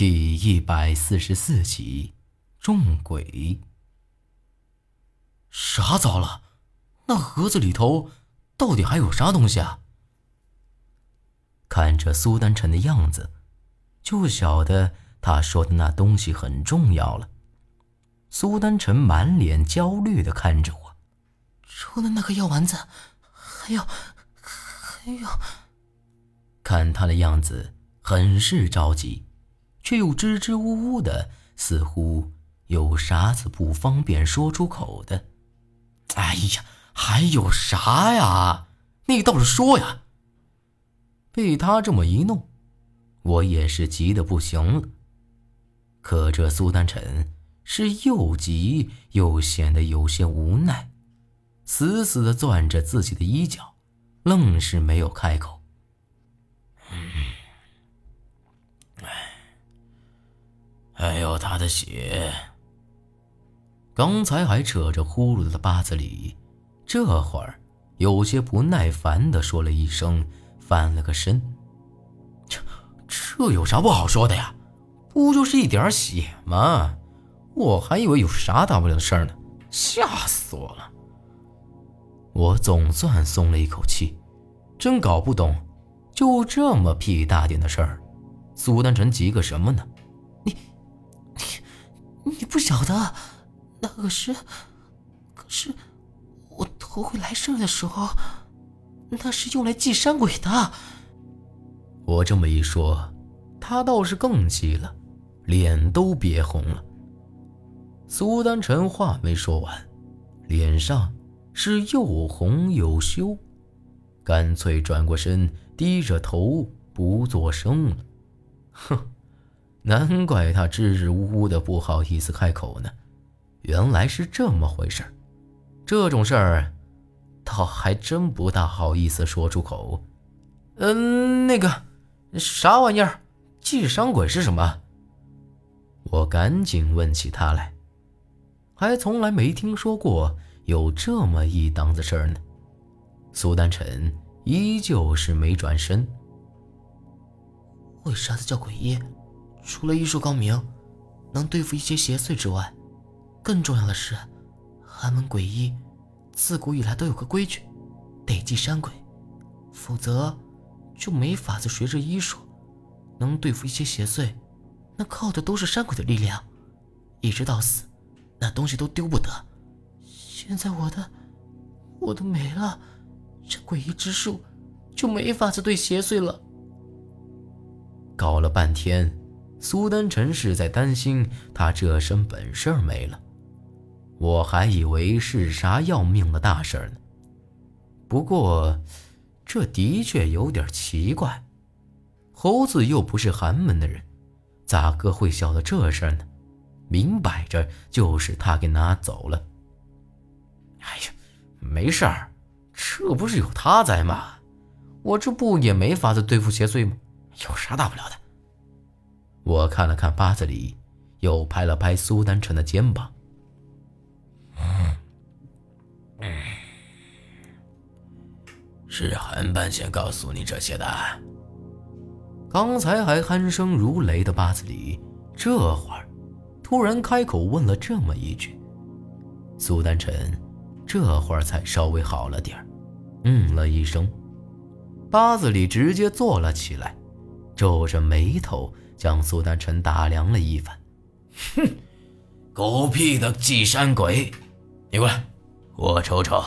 第一百四十四集，中鬼。啥糟了？那盒子里头到底还有啥东西啊？看着苏丹晨的样子，就晓得他说的那东西很重要了。苏丹晨满脸焦虑的看着我，除了那个药丸子，还有，还有。看他的样子，很是着急，却又支支吾吾的，似乎有啥子不方便说出口的。哎呀，还有啥呀？你倒是说呀！被他这么一弄，我也是急得不行了。可这苏丹晨是又急又显得有些无奈，死死的攥着自己的衣角，愣是没有开口。还有他的血。刚才还扯着呼噜的八子里，这会儿有些不耐烦的说了一声，翻了个身。这这有啥不好说的呀？不就是一点血吗？我还以为有啥大不了的事儿呢，吓死我了！我总算松了一口气，真搞不懂，就这么屁大点的事儿，苏丹晨急个什么呢？你不晓得，那个是，可是我头回来事儿的时候，那是用来祭山鬼的。我这么一说，他倒是更急了，脸都憋红了。苏丹臣话没说完，脸上是又红又羞，干脆转过身，低着头不作声了。哼。难怪他支支吾吾的不好意思开口呢，原来是这么回事儿这种事儿，倒还真不大好意思说出口。嗯，那个啥玩意儿，寄生鬼是什么？我赶紧问起他来，还从来没听说过有这么一档子事儿呢。苏丹晨依旧是没转身。为啥子叫鬼医？除了医术高明，能对付一些邪祟之外，更重要的是，寒门鬼医自古以来都有个规矩，得祭山鬼，否则就没法子学这医术，能对付一些邪祟，那靠的都是山鬼的力量，一直到死，那东西都丢不得。现在我的，我都没了，这诡异之术就没法子对邪祟了。搞了半天。苏丹臣是在担心他这身本事没了，我还以为是啥要命的大事呢。不过，这的确有点奇怪，猴子又不是寒门的人，咋个会晓得这事呢？明摆着就是他给拿走了。哎呀，没事儿，这不是有他在吗？我这不也没法子对付邪祟吗？有啥大不了的？我看了看八子里，又拍了拍苏丹晨的肩膀。是韩半仙告诉你这些的。刚才还鼾声如雷的八子里，这会儿突然开口问了这么一句。苏丹晨这会儿才稍微好了点嗯了一声。八子里直接坐了起来，皱着眉头。将苏丹晨打量了一番，哼，狗屁的祭山鬼！你过来，我瞅瞅。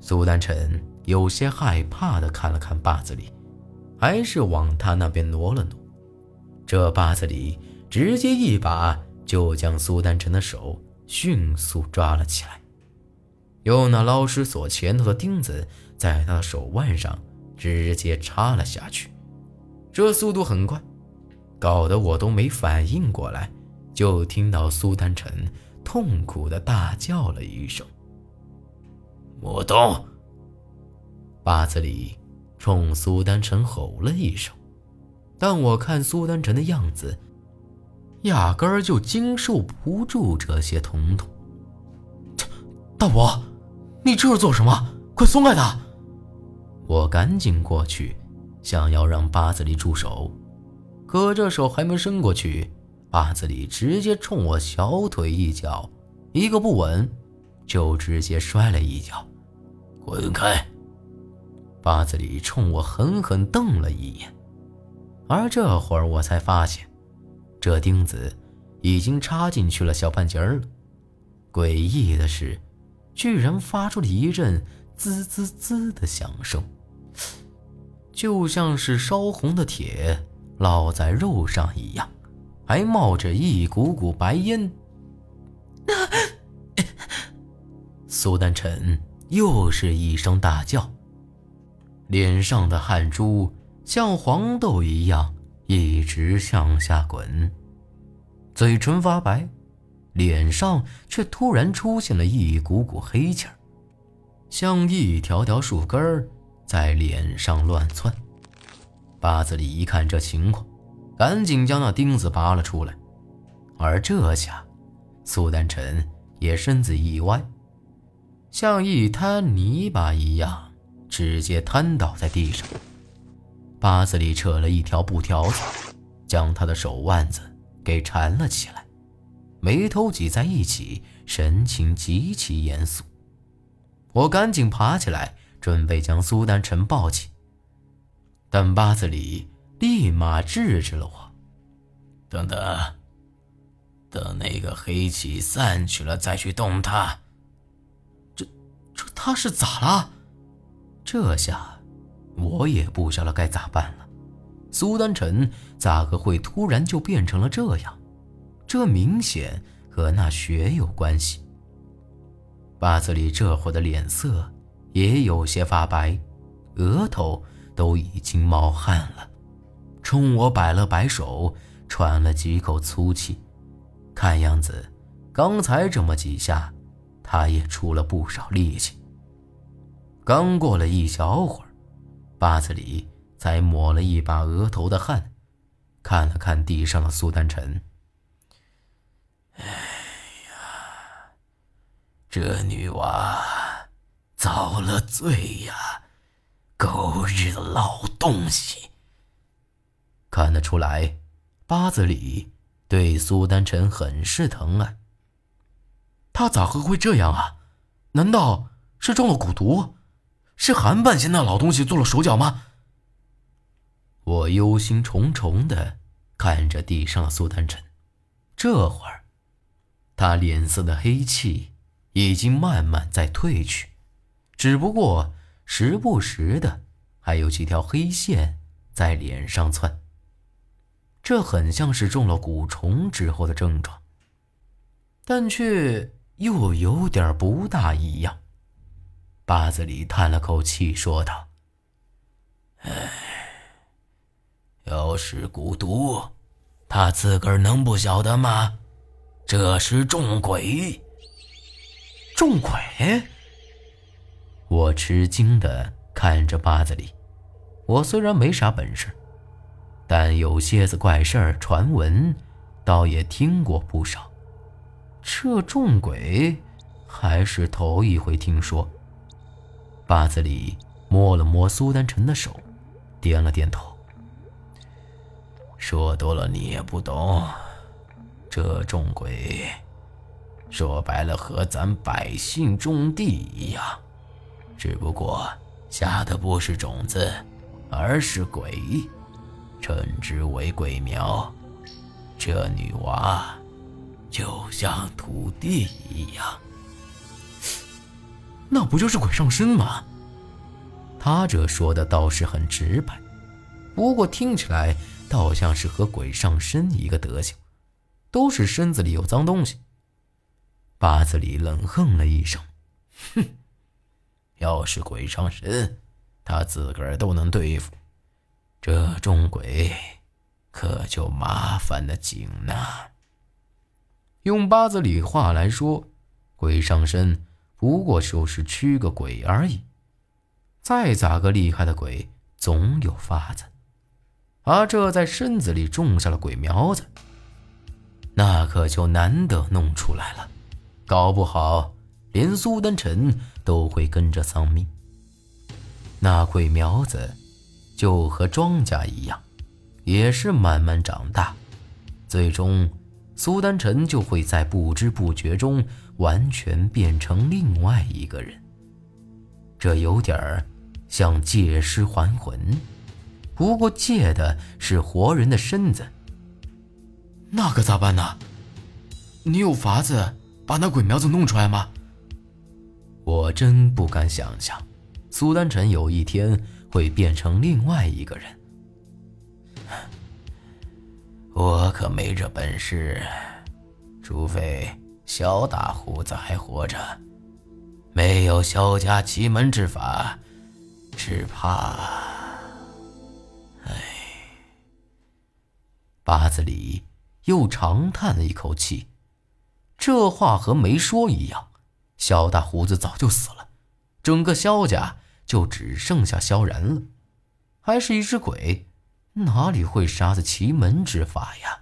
苏丹晨有些害怕的看了看坝子里，还是往他那边挪了挪。这坝子里直接一把就将苏丹晨的手迅速抓了起来，用那捞尸锁前头的钉子在他的手腕上直接插了下去。这速度很快，搞得我都没反应过来，就听到苏丹晨痛苦的大叫了一声：“莫动！”八子里冲苏丹晨吼了一声，但我看苏丹晨的样子，压根儿就经受不住这些疼痛。大伯，你这是做什么？快松开他！我赶紧过去。想要让八子里住手，可这手还没伸过去，八子里直接冲我小腿一脚，一个不稳，就直接摔了一跤。滚开！八子里冲我狠狠瞪了一眼，而这会儿我才发现，这钉子已经插进去了小半截了。诡异的是，居然发出了一阵滋滋滋的响声，就像是烧红的铁烙在肉上一样，还冒着一股股白烟。苏丹晨又是一声大叫，脸上的汗珠像黄豆一样一直向下滚，嘴唇发白。脸上却突然出现了一股股黑气儿，像一条条树根儿在脸上乱窜。八子里一看这情况，赶紧将那钉子拔了出来。而这下，苏丹晨也身子一歪，像一滩泥巴一样，直接瘫倒在地上。八子里扯了一条布条子，将他的手腕子给缠了起来。眉头挤在一起，神情极其严肃。我赶紧爬起来，准备将苏丹臣抱起，但八子里立马制止了我：“等等，等那个黑气散去了再去动他。这这他是咋了？这下我也不晓得该咋办了。苏丹臣咋个会突然就变成了这样？”这明显和那血有关系。八子里这会的脸色也有些发白，额头都已经冒汗了，冲我摆了摆手，喘了几口粗气。看样子，刚才这么几下，他也出了不少力气。刚过了一小会儿，八子里才抹了一把额头的汗，看了看地上的苏丹晨。哎呀，这女娃遭了罪呀！狗日的老东西！看得出来，八子里对苏丹晨很是疼爱。他咋个会这样啊？难道是中了蛊毒？是韩半仙那老东西做了手脚吗？我忧心忡忡的看着地上的苏丹晨，这会儿。他脸色的黑气已经慢慢在褪去，只不过时不时的还有几条黑线在脸上窜。这很像是中了蛊虫之后的症状，但却又有点不大一样。八子里叹了口气，说道：“唉，要是蛊毒，他自个儿能不晓得吗？”这是中鬼！中鬼！我吃惊的看着八子里。我虽然没啥本事，但有些子怪事儿传闻，倒也听过不少。这众鬼还是头一回听说。八子里摸了摸苏丹晨的手，点了点头。说多了你也不懂。这种鬼，说白了和咱百姓种地一样，只不过下的不是种子，而是鬼，称之为鬼苗。这女娃就像土地一样，那不就是鬼上身吗？他这说的倒是很直白，不过听起来倒像是和鬼上身一个德行。都是身子里有脏东西。八子里冷哼了一声：“哼，要是鬼上身，他自个儿都能对付，这种鬼可就麻烦的紧呐。”用八字里话来说，鬼上身不过就是驱个鬼而已。再咋个厉害的鬼，总有法子。而这在身子里种下了鬼苗子。那可就难得弄出来了，搞不好连苏丹臣都会跟着丧命。那鬼苗子就和庄稼一样，也是慢慢长大，最终苏丹臣就会在不知不觉中完全变成另外一个人。这有点儿像借尸还魂，不过借的是活人的身子。那可咋办呢？你有法子把那鬼苗子弄出来吗？真不敢想象，苏丹臣有一天会变成另外一个人。我可没这本事，除非萧大胡子还活着。没有萧家奇门之法，只怕……哎，八子里又长叹了一口气。这话和没说一样。萧大胡子早就死了，整个萧家就只剩下萧然了，还是一只鬼，哪里会啥子奇门之法呀？